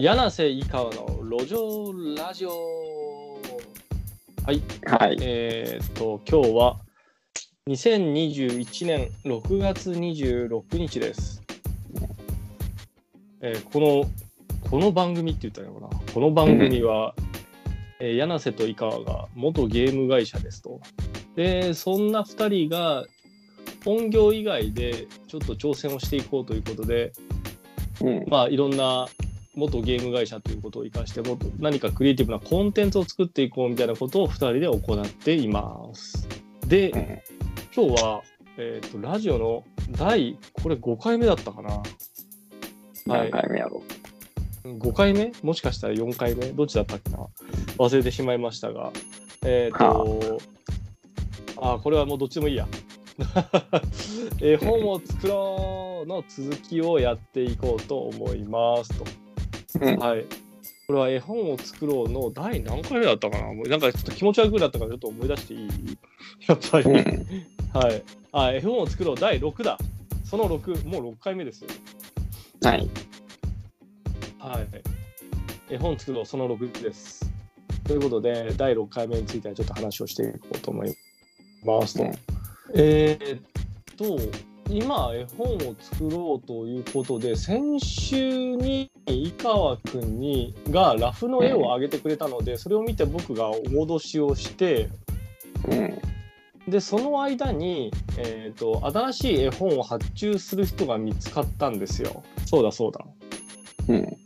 柳瀬井川の路上ラジオ。はい。はい。えーっと今日は2021年6月26日です、えーこのこの番組って言ったらいいのかな？この番組は、えー柳瀬と井川が元ゲーム会社ですと。でそんな2人が本業以外でちょっと挑戦をしていこうということでうん。まあいろんな元ゲーム会社ということを生かしても何かクリエイティブなコンテンツを作っていこうみたいなことを2人で行っています。で、うん。今日は、えー、とラジオの第これ5回目だったかな。は何い回目やろ5回目？もしかしたら4回目？どっちだったっけな？忘れてしまいましたが。えっ、とあ。これはもうどっちでもいいや。絵 本を作ろうの続きをやっていこうと思いますと。う。うん。はい。これは絵本を作ろうの第何回目だったかな？もうなんかちょっと気持ち悪くなったからちょっと思い出していい？やっぱり。うん。はい。あ、絵本を作ろう第6だ。その6、もう6回目ですよ。はい。はい。絵本作ろうその6です。ということで、第6回目についてはちょっと話をしていこうと思いますと。うんえーっと、今、絵本を作ろうということで、先週に井川くんにがラフの絵を上げてくれたので、それを見て僕がお戻しをして、うん。で、その間に、えーっと、新しい絵本を発注する人が見つかったんですよ。そうだそうだ。うん。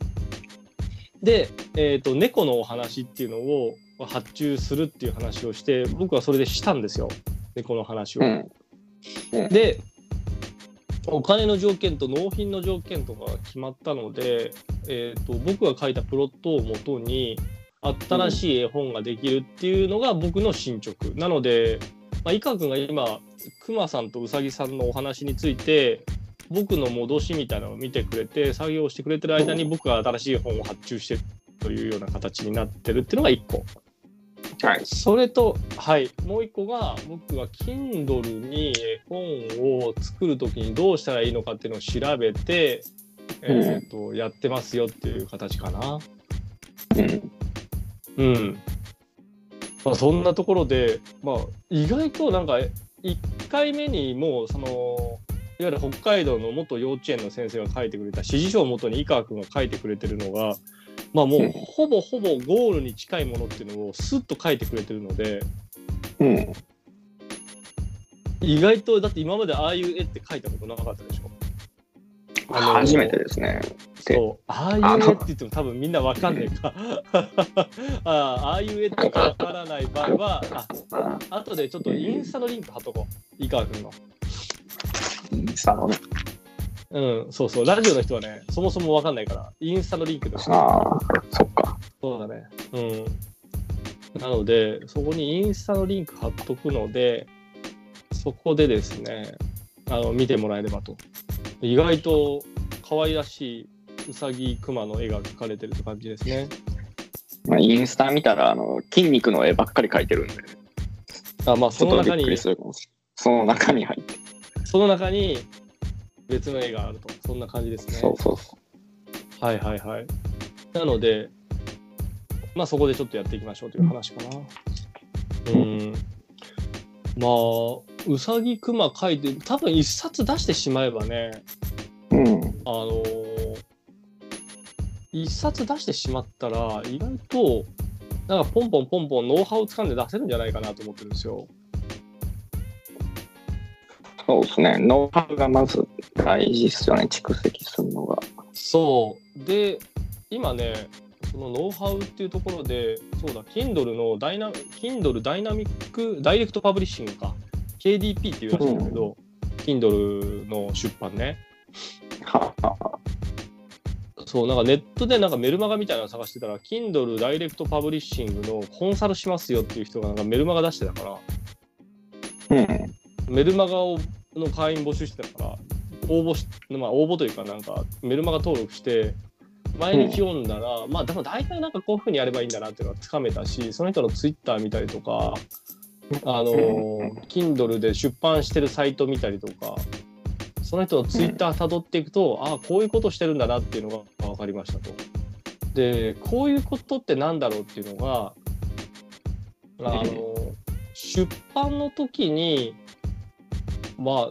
で、えー、と猫のお話っていうのを発注するっていう話をして僕はそれでしたんですよ猫の話を。うん。でお金の条件と納品の条件とかが決まったので、えー、と僕が書いたプロットをもとに新しい絵本ができるっていうのが僕の進捗、なので、まあ、伊川君が今くまさんとうさぎさんのお話について僕の戻しみたいなのを見てくれて作業してくれてる間に僕が新しい本を発注してるというような形になってるっていうのが1個。はい。それと、はい、もう一個が僕が Kindle に絵本を作る時にどうしたらいいのかっていうのを調べて、えーとやってますよっていう形かな。うん。うん。まあ、そんなところで、まあ、意外となんか1回目にもうそのいわゆる北海道の元幼稚園の先生が書いてくれた指示書をもとに井川君が書いてくれてるのが、まあ、もううん。ほぼほぼゴールに近いものっていうのをスッと書いてくれてるのでうん。意外とだって今までああいう絵って描いたことなかったでしょ？あの初めてですね。でそう。ああいう絵って言っても多分みんなわかんないか。あああいう絵ってわからない場合はああ後でちょっとインスタのリンク貼っとこう。井川君の。インスタのね。うんそうそう。ラジオの人はねそもそもわかんないからインスタのリンクとし。てああ、そっか。そうだね。うん。なのでそこにインスタのリンク貼っとくのでそこでですねあの見てもらえればと。意外と可愛らしいうさぎクマの絵が描かれてるって感じですね。まあ、インスタ見たら、あの、筋肉の絵ばっかり描いてるんで、あまあその中に。その中に入って。その中に別の絵があるとそんな感じですねそうそうそはいはいはいなのでまあそこでちょっとやっていきましょうという話かなうんまあうさぎくま描いて多分一冊出してしまえばねう。うん。あのー一冊出してしまったら意外となんかポンポンポンポンノウハウをつかんで出せるんじゃないかなと思ってるんですよ。そうですね。ノウハウがまず大事ですよね。蓄積するのが。そうで今ねそのノウハウっていうところでそうだ Kindle のダイナ Kindle ダイナミックダイレクトパブリッシングか KDP っていうらしいんだけど、Kindle の出版ねははそうなんかネットでなんかメルマガみたいなの探してたら Kindle ダイレクトパブリッシングのコンサルしますよっていう人がなんかメルマガ出してたからうん。メルマガをの会員募集してたから応募し、まあ、応募というかなんかメルマガ登録して毎日読んだら、まあでも大体なんかこういうふうにやればいいんだなっていうのはつかめたしその人のツイッター見たりとかあの Kindle で出版してるサイト見たりとかその人のツイッター辿っていくと、ああこういうことしてるんだなっていうのが分かりましたと。でこういうことってなんだろうっていうのがあの出版の時にまあ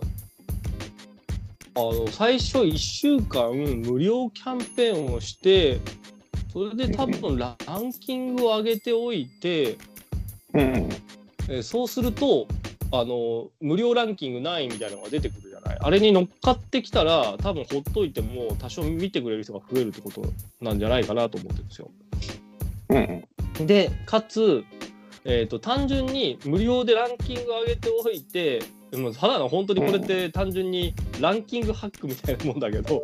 あの最初1週間無料キャンペーンをしてそれで多分ランキングを上げておいて、うん。えーそうするとあの無料ランキング何位みたいなのが出てくるじゃない？あれに乗っかってきたら多分ほっといても多少見てくれる人が増えるってことなんじゃないかなと思ってるんですよ。うん。でかつ、えー、と単純に無料でランキング上げておいてでもただの本当にこれって単純にランキングハックみたいなもんだけど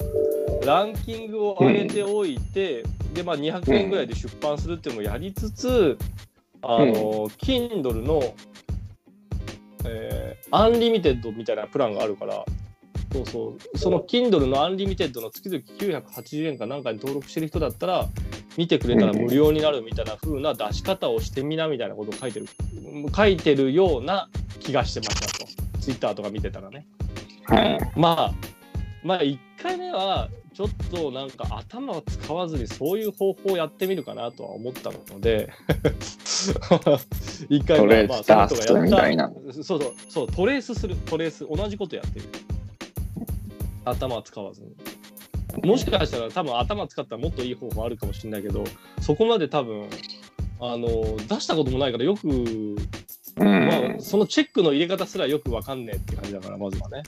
ランキングを上げておいて、でまあ200円ぐらいで出版するっていうのもやりつつあの、Kindle の、えーアンリミテッドみたいなプランがあるからそうそう。その Kindle のアンリミテッドの月々980円かなんかに登録してる人だったら見てくれたら無料になるみたいな風な出し方をしてみなみたいなことを書いてる書いてるような気がしてましたと Twitter とか見てたらねはい。まあまあ1回目はちょっとなんか頭を使わずにそういう方法をやってみるかなとは思ったので 1回目はまあその人がやったみたいな。そうそうそうトレースするトレース同じことやってる頭を使わずにもしかしたら多分頭使ったらもっといい方法あるかもしれないけどそこまで多分あの出したこともないからよく、うん。まあ、そのチェックの入れ方すらよくわかんねえって感じだからまずはね。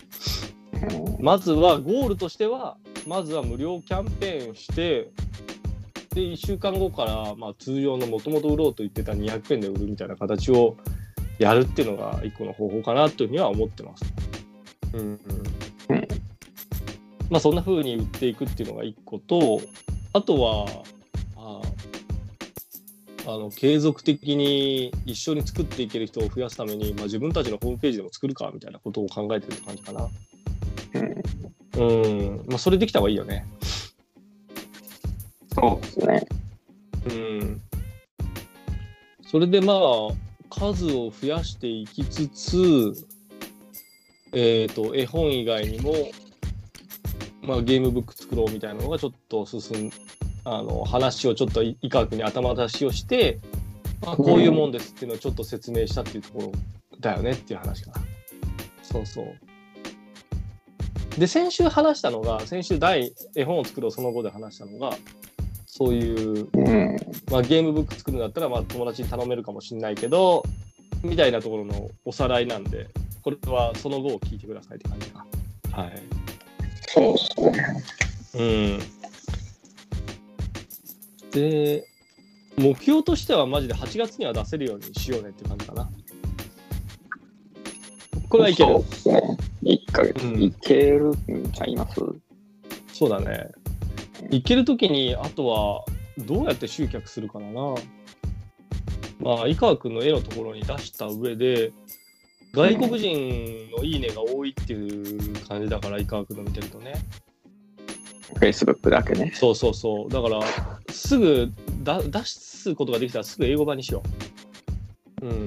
まずはゴールとしてはまずは無料キャンペーンしてで1週間後から、まあ、通常のもともと売ろうと言ってた200円で売るみたいな形をやるっていうのが一個の方法かなというふうには思ってます。うんうん。うんまあそんな風に売っていくっていうのが一個とあとはああの継続的に一緒に作っていける人を増やすために、まあ、自分たちのホームページでも作るかみたいなことを考えてるって感じかな。うん。うん、まあ、それできた方がいいよね。そうですね。うん。それでまあ、数を増やしていきつつ、えっ、と、絵本以外にも、まあ、ゲームブック作ろうみたいなのがちょっと進ん、あの、話をちょっとい医科学に頭出しをして、まあ、こういうもんですっていうのをちょっと説明したっていうところだよねっていう話かな。そうそう。で、先週話したのが、先週第絵本を作ろうその後で話したのが、そういう、うん。まあ、ゲームブック作るんだったら、まあ、友達に頼めるかもしれないけど、みたいなところのおさらいなんで、これはその後を聞いてくださいって感じか。はい。そうですね。うん。で、目標としてはマジで8月には出せるようにしようねって感じかな。これはいけるそうですね。1ヶ月。うんいけるんちゃいます？そうだね。行けるときに、あとはどうやって集客するかだな。まあ、井川君の絵のところに出した上で、外国人のいいねが多いっていう感じだから、井川君の見てるとね。?Facebook だけね。そうそうそう。だから、すぐだ出すことができたらすぐ英語版にしよう。うん。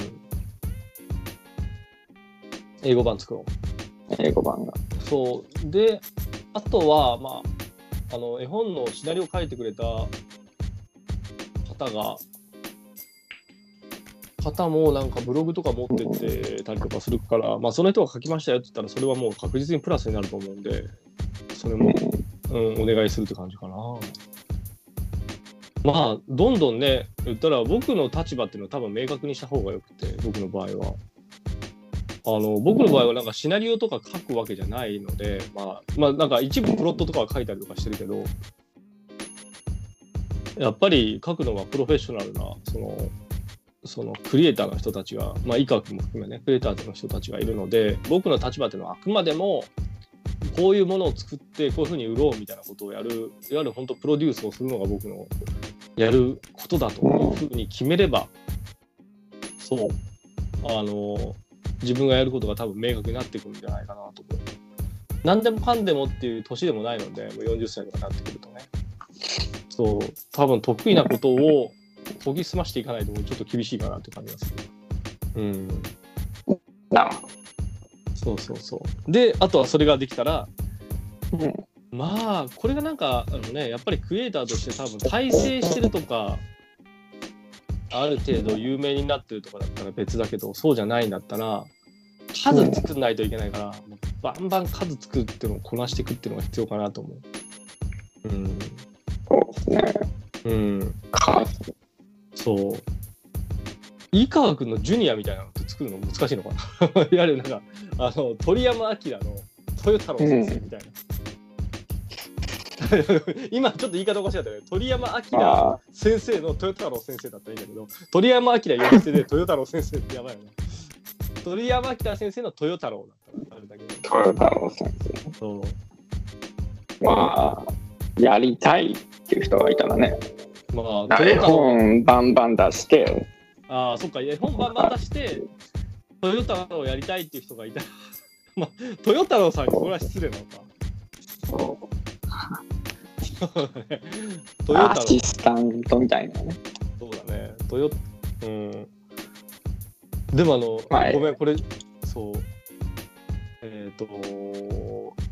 英語版作ろう。英語版が。そうであとはまああの絵本のシナリオを書いてくれた方が方もなんかブログとか持ってってたりとかするから、まあ、その人が書きましたよって言ったらそれはもう確実にプラスになると思うんでそれも、うん、お願いするって感じかな。まあどんどんね言ったら僕の立場っていうのは多分明確にした方がよくて僕の場合は。あの僕の場合はなんかシナリオとか書くわけじゃないので、まあ、まあなんか一部プロットとかは書いたりとかしてるけどやっぱり書くのはプロフェッショナルなそのそのクリエイターの人たちが、まあ、医学も含めねクリエイターの人たちがいるので僕の立場っていうのはあくまでもこういうものを作ってこういうふうに売ろうみたいなことをやるいわゆる本当プロデュースをするのが僕のやることだというふうに決めればそうあの自分がやることが多分明確になってくるんじゃないかなと思う。何でもかんでもっていう年でもないので、もう40歳とかになってくるとね。そう、多分得意なことを研ぎ澄ましていかないとちょっと厳しいかなって感じがする。うん。なるほそうそうそう。で、あとはそれができたら、ど。うんまあこれがなんかあのねやっぱりクリエイターとして多分大成してるとかある程度有名になってるとかだったら別だけどそうじゃないんだったら数作んないといけないから、もうバンバン数作るっていうのをこなしていくっていうのが必要かなと思う。うん。そうですね。うん。かそう。井川君のジュニアみたいなのって作るの難しいのかな？いわゆるなんか、あの、鳥山明の豊太郎先生みたいな。今ちょっと言い方おかしかったよね。鳥山明あ先生の豊太郎先生だったらいいんだけど、鳥山明呼び捨てで豊太郎先生ってやばいよね。鳥山明先生の豊太郎だったらあれだけど。あ、豊太郎先そう。生。まあ、やりたいっていう人がいたらね、まあ、絵豊太郎。本バンバン出して、ああ、そっか、絵本バンバン出して、トヨタをやりたいっていう人がいた。まあ、トヨタロさんにこれは失礼なのか。トヨタアロシスタントみたいなね。そうだね。トヨうん。でもあの、はいごめん、これ、そう。えっ、と、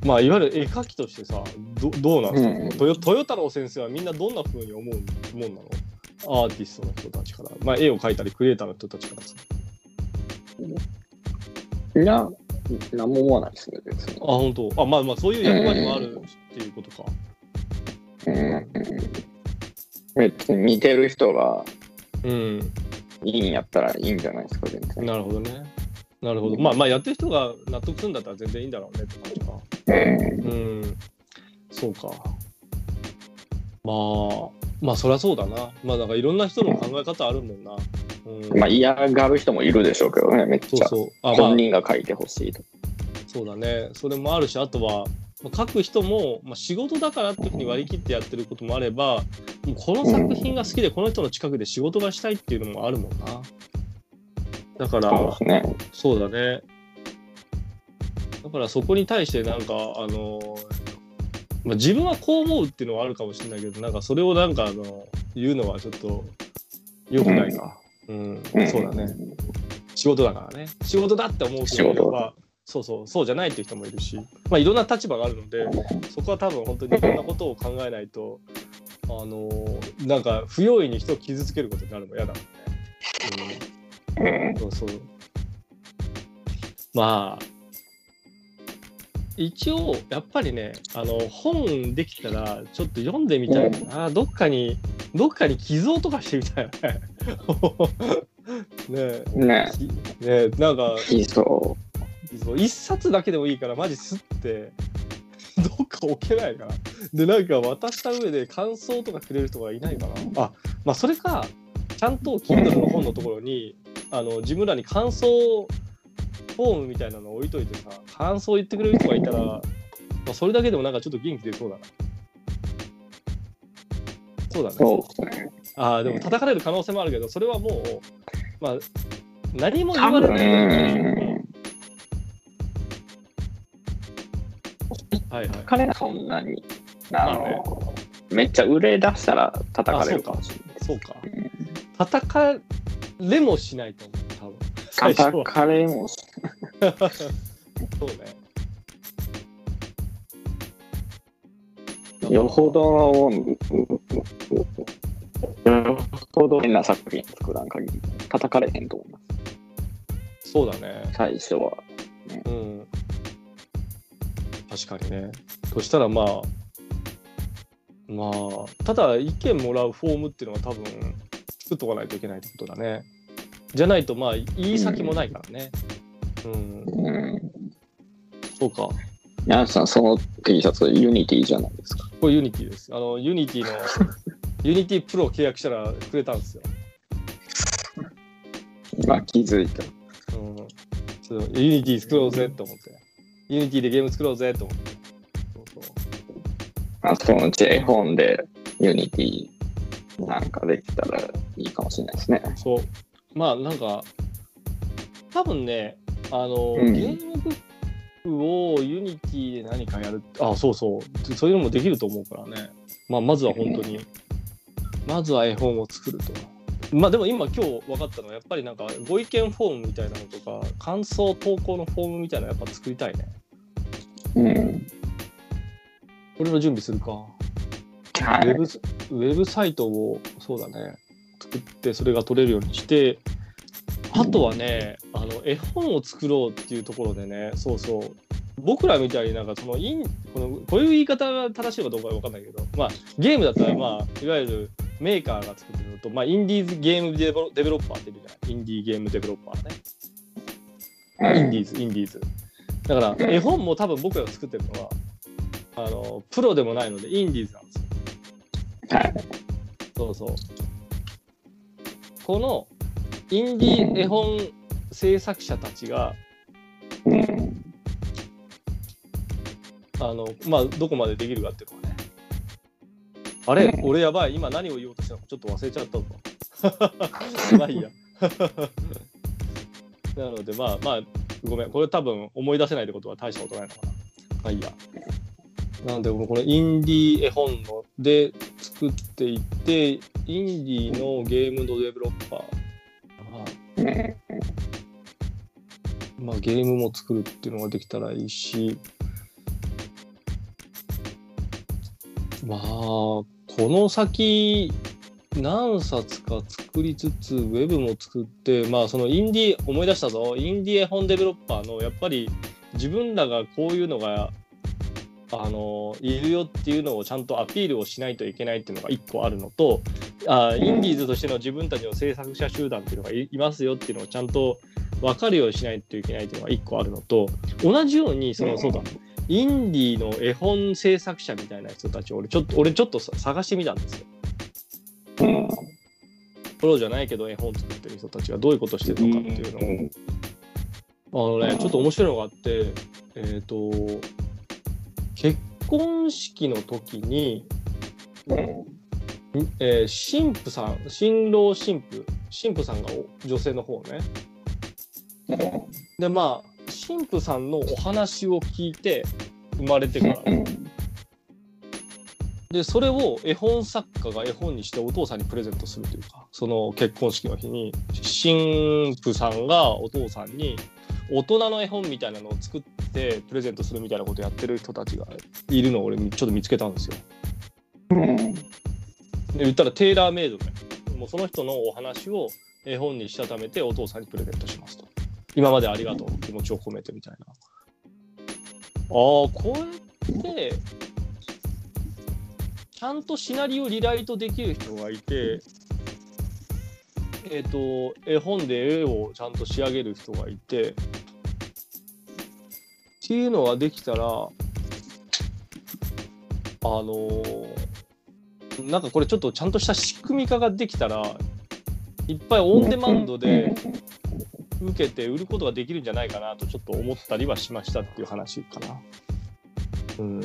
まあ、いわゆる絵描きとしてさ、どどうなんですか、うんトヨトヨタロ先生はみんなどんな風に思うもんなの？アーティストの人たちから。まあ、絵を描いたり、クリエイターの人たちからさ。いや、なんも思わないですね、別にあ、。本当。あ、まあまあ、そういう役割もあるっていうことか。うん別に見てる人がうん。いいんやったらいいんじゃないですか、全然。なるほどね。なるほど。まあまあ、やってる人が納得するんだったら全然いいんだろうねって感じか。うんうん。そうか。まあ、まあ、そりゃそうだな。まあ、なんかいろんな人の考え方あるもんな。うん。まあ嫌がる人もいるでしょうけどね、めっちゃ。そう。あ、まあ本、人が書いてほしいと。そうだね。それもあるし、あとは、まあ書く人も、まあ、仕事だからっていうふうに割り切ってやってることもあれば、もうこの作品が好きで、この人の近くで仕事がしたいっていうのもあるもんな。だから、そうね。そうだね。だからそこに対してなんか、あのまあ、自分はこう思うっていうのはあるかもしれないけど、なんかそれをなんかあの言うのはちょっと良くないか。うん、うんそうだね。仕事だからね。仕事だって思う人もいれば、そうそう、そうじゃないっていう人もいるし、まあいろんな立場があるので、そこは多分本当にいろんなことを考えないと、あのなんか不用意に人を傷つけることになるの嫌だもんね。うんうんそうそう。まあ、一応、やっぱりね、あの、本できたら、ちょっと読んでみたいな。どっかに、どっかに寄贈とかしてみたいな ね。ねねえ、きねえなんか、いそ寄贈一冊だけでもいいから、マジすって、どっか置けないかな。で、なんか渡した上で感想とかくれる人がいないかな。あ、まあ、それか、ちゃんと Kindle の本のところに、あの自分らに感想フォームみたいなのを置いといてさ、感想言ってくれる人がいたら、まあ、それだけでもなんかちょっと元気出そうだな。そうだう。ね。そうですね。ああ、でも叩かれる可能性もあるけど、それはもう、まあ、何も言多われない。分、はいはい。彼らそんなに、あの、めっちゃ売れ出したら叩かれるかもしれない。そうか。叩かれもしないと思う、多分。最初は。叩かれもしそうね。よほど、よほど変な作品作らん限り、叩かれへんと思います。そうだね。最初は。うん。確かにね。そしたらまあ、まあ、ただ意見もらうフォームっていうのが多分作っとかないといけないってことだね。じゃないとまあ、言い先もないからね。うん、うん。そうか。ヤンさん、その T シャツ、 Unity じゃないですか。これ Unity です。あの、 Unity の、Unity Pro 契約したらくれたんですよ。今気づいた。うん。そう Unity 作ろうぜって思って。 Unity でゲーム作ろうぜって思って。そうそう。まあ、そのうち絵本でUnity なんかできたらいいかもしれないですね。そう。まあなんか、多分ね、あの、うんゲームブックを Unity で何かやるあ、そうそう。そういうのもできると思うからね。まあまずは本当に、まずは絵本を作ると。まあでも今今日分かったのはやっぱりなんかご意見フォームみたいなのとか感想投稿のフォームみたいなのやっぱ作りたいね。うん。俺の準備するか。はい。ウェブスウェブサイトをそうだね作ってそれが取れるようにしてあとはねあの絵本を作ろうっていうところでねそうそう僕らみたいになんかそのインこのこういう言い方が正しいかどうかは分かんないけど、まあ、ゲームだったら、まあ、いわゆるメーカーが作ってるのと、まあ、インディーズゲームデベロデベロッパーっているじゃないインディーゲームデベロッパーねインディーズインディーズだから絵本も多分僕らが作ってるのはあのプロでもないのでインディーズなんですよはい。そうそう。このインディー絵本制作者たちが、うん。あの、まあ、どこまでできるかっていうのはね。あれ、俺やばい、今何を言おうとしたのかちょっと忘れちゃったぞ。まあいいや。なので、まあまあ、ごめん、これ多分思い出せないってことは大したことないのかな。まあいいや。なので、このインディー絵本ので作っていって、インディーのゲームのデベロッパー、まあ、ゲームも作るっていうのができたらいいし、まあ、この先、何冊か作りつつ、ウェブも作って、まあ、そのインディー、思い出したぞ、インディー絵本デベロッパーの、やっぱり自分らがこういうのが、あのいるよっていうのをちゃんとアピールをしないといけないっていうのが一個あるのとあインディーズとしての自分たちの制作者集団っていうのがいいますよっていうのをちゃんと分かるようにしないといけないっていうのが一個あるのと同じようにそのそうだ。インディーの絵本制作者みたいな人たちを俺ちょっと俺ちょっとさ探してみたんですよ。うん。プロじゃないけど絵本作ってる人たちがどういうことしてるのかっていうのを。あのねちょっと面白いのがあってえっ、と結婚式の時にえー神父さん新郎新婦神父さんがお女性の方ね。でまあ神父さんのお話を聞いて生まれてからでそれを絵本作家が絵本にしてお父さんにプレゼントするというかその結婚式の日に神父さんがお父さんに大人の絵本みたいなのを作ってプレゼントするみたいなことをやってる人たちがいるのを俺ちょっと見つけたんですよ。うん。で言ったらテーラーメイドでもうその人のお話を絵本にしたためてお父さんにプレゼントしますと今までありがとう気持ちを込めてみたいなああこうやってちゃんとシナリオリライトできる人がいてえっ、と絵本で絵をちゃんと仕上げる人がいてっていうのができたらあのーなんかこれちょっとちゃんとした仕組み化ができたらいっぱいオンデマンドで受けて売ることができるんじゃないかなとちょっと思ったりはしましたっていう話かな。うん。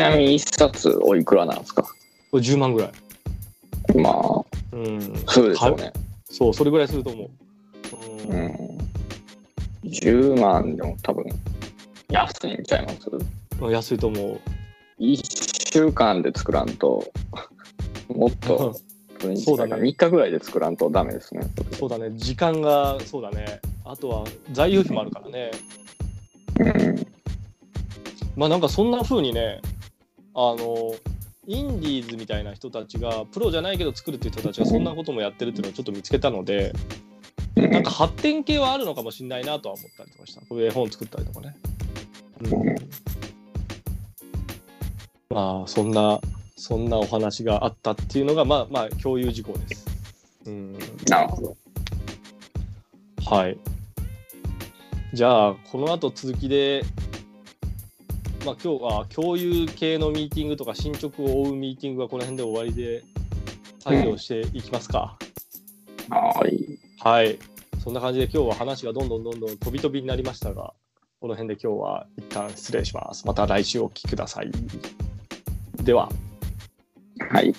なみに一冊おいくらなんですか？れ10万ぐらい。まあ、うん。そうでしょう？ね。そう、それぐらいすると思う。う。うんん。10万でも多分安いんちゃいます？安いと思う。1週間で作らんと、もっと、そうだね3日ぐらいで作らんとダメですね。そうだね。時間が、そうだね。あとは材料費もあるからね。うん。まあなんかそんな風にね、あの、インディーズみたいな人たちが、プロじゃないけど作るっていう人たちがそんなこともやってるっていうのをちょっと見つけたので、なんか発展系はあるのかもしれないなとは思ったりとかした。こういう絵本作ったりとかね。うん、まあそんな、そんなお話があったっていうのが、まあまあ共有事項です。うん、なるほど。はい。じゃあ、この後続きで、まあ今日は共有系のミーティングとか進捗を追うミーティングはこの辺で終わりで作業していきますか。はい。はい。そんな感じで今日は話がどんどんどんどん飛び飛びになりましたが、この辺で今日は一旦失礼します。また来週お聞きください。では。はい。